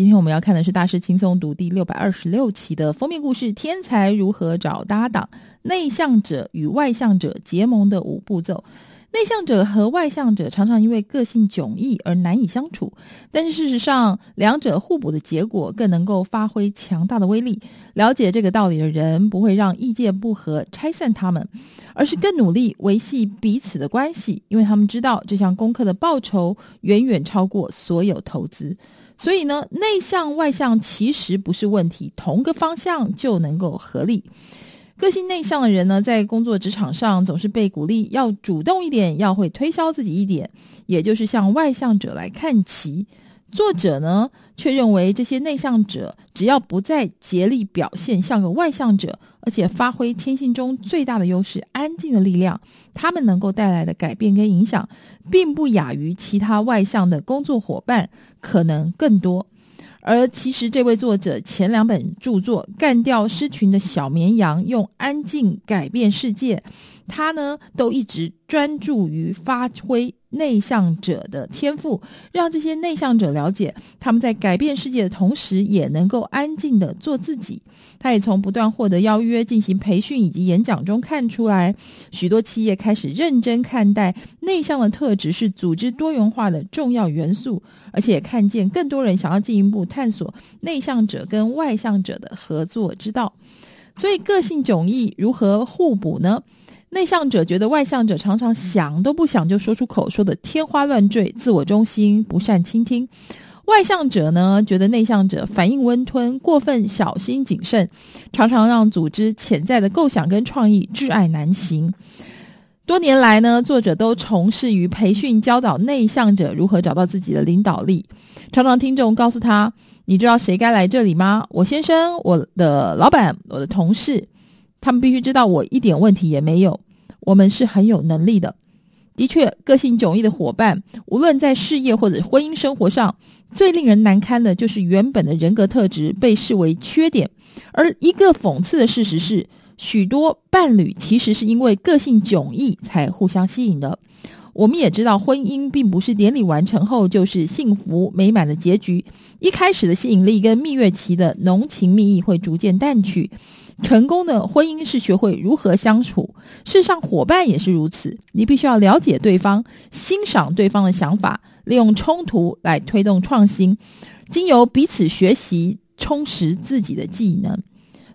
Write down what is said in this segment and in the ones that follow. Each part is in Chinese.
今天我们要看的是《大师轻松读》第六百二十六期的封面故事：天才如何找搭档？内向者与外向者结盟的五步骤。内向者和外向者常常因为个性迥异而难以相处，但是事实上，两者互补的结果更能够发挥强大的威力。了解这个道理的人，不会让意见不合拆散他们，而是更努力维系彼此的关系，因为他们知道这项功课的报酬远远超过所有投资。所以呢，内向外向其实不是问题，同个方向就能够合力。个性内向的人呢，在工作职场上总是被鼓励要主动一点，要会推销自己一点，也就是向外向者来看齐。作者呢，却认为这些内向者只要不再竭力表现像个外向者，而且发挥天性中最大的优势——安静的力量，他们能够带来的改变跟影响，并不亚于其他外向的工作伙伴，可能更多。而其实，这位作者前两本著作《干掉狮群的小绵羊》用安静改变世界，他呢都一直专注于发挥内向者的天赋，让这些内向者了解，他们在改变世界的同时，也能够安静地做自己。他也从不断获得邀约进行培训以及演讲中看出来，许多企业开始认真看待内向的特质是组织多元化的重要元素，而且也看见更多人想要进一步探索内向者跟外向者的合作之道。所以，个性迥异如何互补呢？内向者觉得外向者常常想都不想就说出口，说的天花乱坠，自我中心，不善倾听。外向者呢，觉得内向者反应温吞，过分小心谨慎，常常让组织潜在的构想跟创意窒碍难行。多年来呢，作者都从事于培训教导内向者如何找到自己的领导力。常常听众告诉他：“你知道谁该来这里吗？我先生、我的老板、我的同事，他们必须知道我一点问题也没有。我们是很有能力的。”的确，个性迥异的伙伴，无论在事业或者婚姻生活上，最令人难堪的就是原本的人格特质被视为缺点。而一个讽刺的事实是，许多伴侣其实是因为个性迥异才互相吸引的。我们也知道，婚姻并不是典礼完成后就是幸福美满的结局。一开始的吸引力跟蜜月期的浓情蜜意会逐渐淡去。成功的婚姻是学会如何相处，事实上，伙伴也是如此。你必须要了解对方，欣赏对方的想法，利用冲突来推动创新，经由彼此学习，充实自己的技能。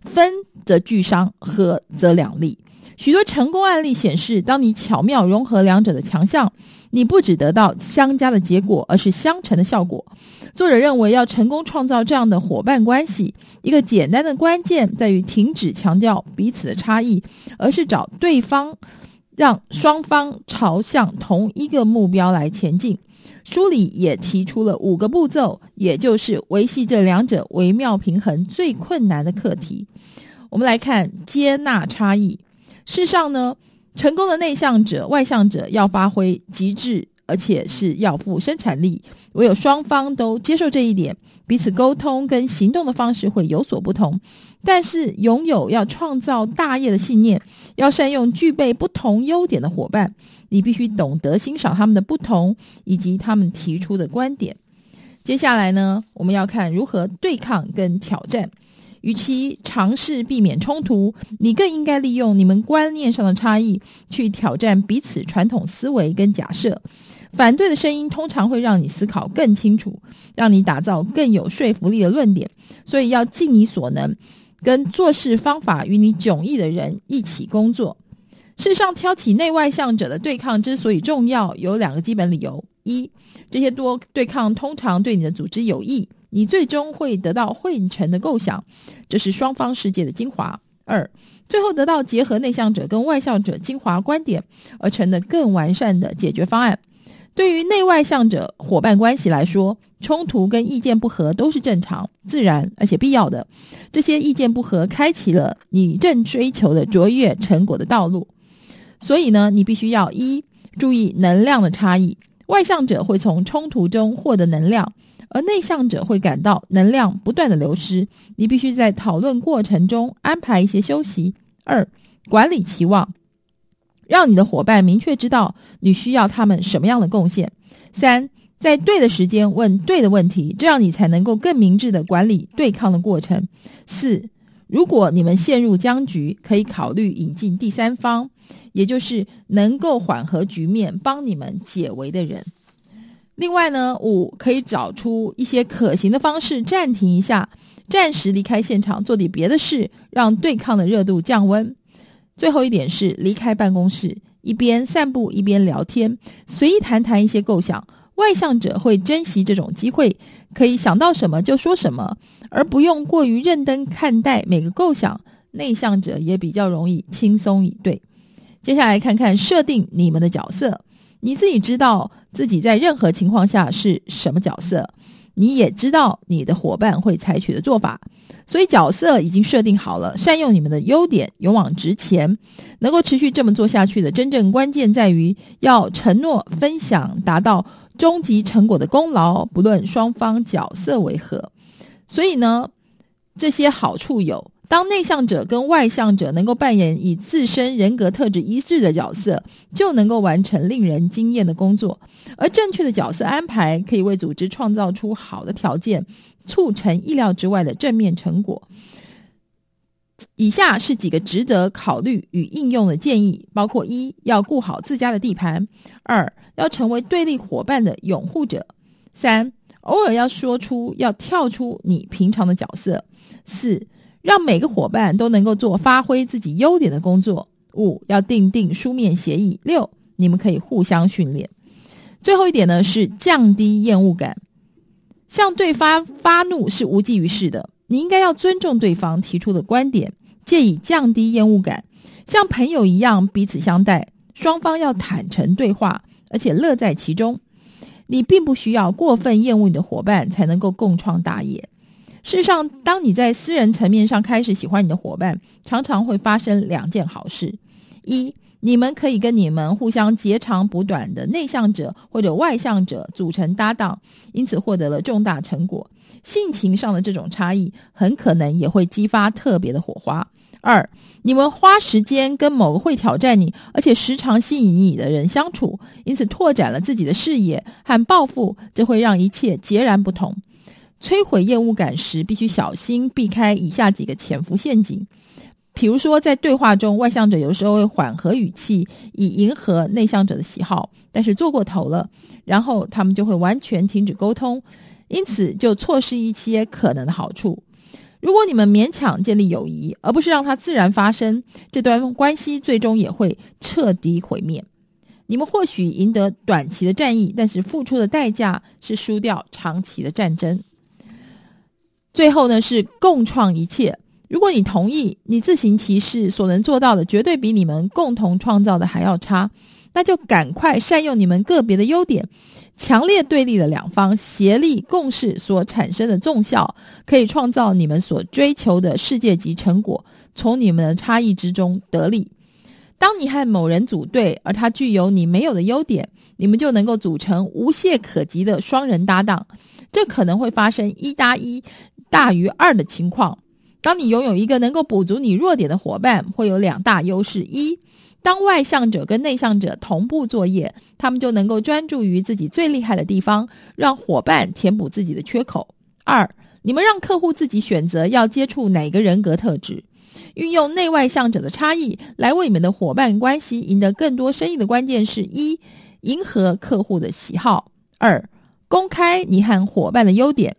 分则俱伤，合则两利。许多成功案例显示，当你巧妙融合两者的强项，你不只得到相加的结果，而是相乘的效果。作者认为，要成功创造这样的伙伴关系，一个简单的关键在于停止强调彼此的差异，而是找对方，让双方朝向同一个目标来前进。书里也提出了五个步骤，也就是维系这两者微妙平衡最困难的课题。我们来看接纳差异。事实上呢，成功的内向者、外向者要发挥极致，而且是要富生产力。唯有双方都接受这一点，彼此沟通跟行动的方式会有所不同。但是，拥有要创造大业的信念，要善用具备不同优点的伙伴，你必须懂得欣赏他们的不同以及他们提出的观点。接下来呢，我们要看如何对抗跟挑战。与其尝试避免冲突，你更应该利用你们观念上的差异去挑战彼此传统思维跟假设。反对的声音通常会让你思考更清楚，让你打造更有说服力的论点。所以要尽你所能，跟做事方法与你迥异的人一起工作。事实上，挑起内外向者的对抗之所以重要，有两个基本理由：一，这些多对抗通常对你的组织有益。你最终会得到汇成的构想，这是双方世界的精华。二，最后得到结合内向者跟外向者精华观点而成的更完善的解决方案。对于内外向者伙伴关系来说，冲突跟意见不合都是正常、自然而且必要的。这些意见不合开启了你正追求的卓越成果的道路。所以呢，你必须要一，注意能量的差异。外向者会从冲突中获得能量。而内向者会感到能量不断的流失，你必须在讨论过程中安排一些休息。二、管理期望，让你的伙伴明确知道你需要他们什么样的贡献。三、在对的时间问对的问题，这样你才能够更明智的管理对抗的过程。四，如果你们陷入僵局，可以考虑引进第三方，也就是能够缓和局面、帮你们解围的人。另外呢，五可以找出一些可行的方式，暂停一下，暂时离开现场，做点别的事，让对抗的热度降温。最后一点是离开办公室，一边散步一边聊天，随意谈谈一些构想。外向者会珍惜这种机会，可以想到什么就说什么，而不用过于认真看待每个构想。内向者也比较容易轻松以对。接下来看看设定你们的角色。你自己知道自己在任何情况下是什么角色，你也知道你的伙伴会采取的做法，所以角色已经设定好了。善用你们的优点，勇往直前，能够持续这么做下去的真正关键在于要承诺分享，达到终极成果的功劳，不论双方角色为何。所以呢，这些好处有。当内向者跟外向者能够扮演以自身人格特质一致的角色，就能够完成令人惊艳的工作。而正确的角色安排可以为组织创造出好的条件，促成意料之外的正面成果。以下是几个值得考虑与应用的建议，包括：一、要顾好自家的地盘；二、要成为对立伙伴的拥护者；三、偶尔要说出要跳出你平常的角色；四、让每个伙伴都能够做发挥自己优点的工作。五，要订定书面协议。六，你们可以互相训练。最后一点呢，是降低厌恶感。向对方发怒是无济于事的，你应该要尊重对方提出的观点，借以降低厌恶感。像朋友一样彼此相待，双方要坦诚对话，而且乐在其中。你并不需要过分厌恶你的伙伴，才能够共创大业。事实上，当你在私人层面上开始喜欢你的伙伴，常常会发生两件好事：一，你们可以跟你们互相截长补短的内向者或者外向者组成搭档，因此获得了重大成果；性情上的这种差异，很可能也会激发特别的火花。二，你们花时间跟某个会挑战你，而且时常吸引你的人相处，因此拓展了自己的视野和抱负，这会让一切截然不同。摧毁厌恶感时，必须小心避开以下几个潜伏陷阱。比如说，在对话中，外向者有时候会缓和语气，以迎合内向者的喜好，但是做过头了，然后他们就会完全停止沟通，因此就错失一些可能的好处。如果你们勉强建立友谊，而不是让它自然发生，这段关系最终也会彻底毁灭。你们或许赢得短期的战役，但是付出的代价是输掉长期的战争。最后呢，是共创一切。如果你同意，你自行其事所能做到的，绝对比你们共同创造的还要差。那就赶快善用你们个别的优点，强烈对立的两方协力共事所产生的综效，可以创造你们所追求的世界级成果。从你们的差异之中得利。当你和某人组队，而他具有你没有的优点，你们就能够组成无懈可击的双人搭档。这可能会发生一搭一。大于二的情况，当你拥有一个能够补足你弱点的伙伴，会有两大优势：一，当外向者跟内向者同步作业，他们就能够专注于自己最厉害的地方，让伙伴填补自己的缺口；二，你们让客户自己选择要接触哪个人格特质，运用内外向者的差异来为你们的伙伴关系赢得更多生意的关键是：一，迎合客户的喜好；二，公开你和伙伴的优点。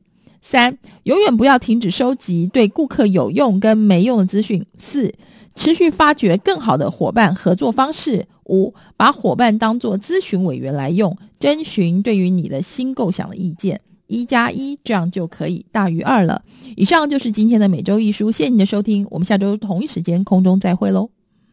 三，永远不要停止收集对顾客有用跟没用的资讯。四，持续发掘更好的伙伴合作方式。五，把伙伴当作咨询委员来用，征询对于你的新构想的意见。一加一，这样就可以大于二了。以上就是今天的每周一书，谢谢你的收听，我们下周同一时间空中再会喽。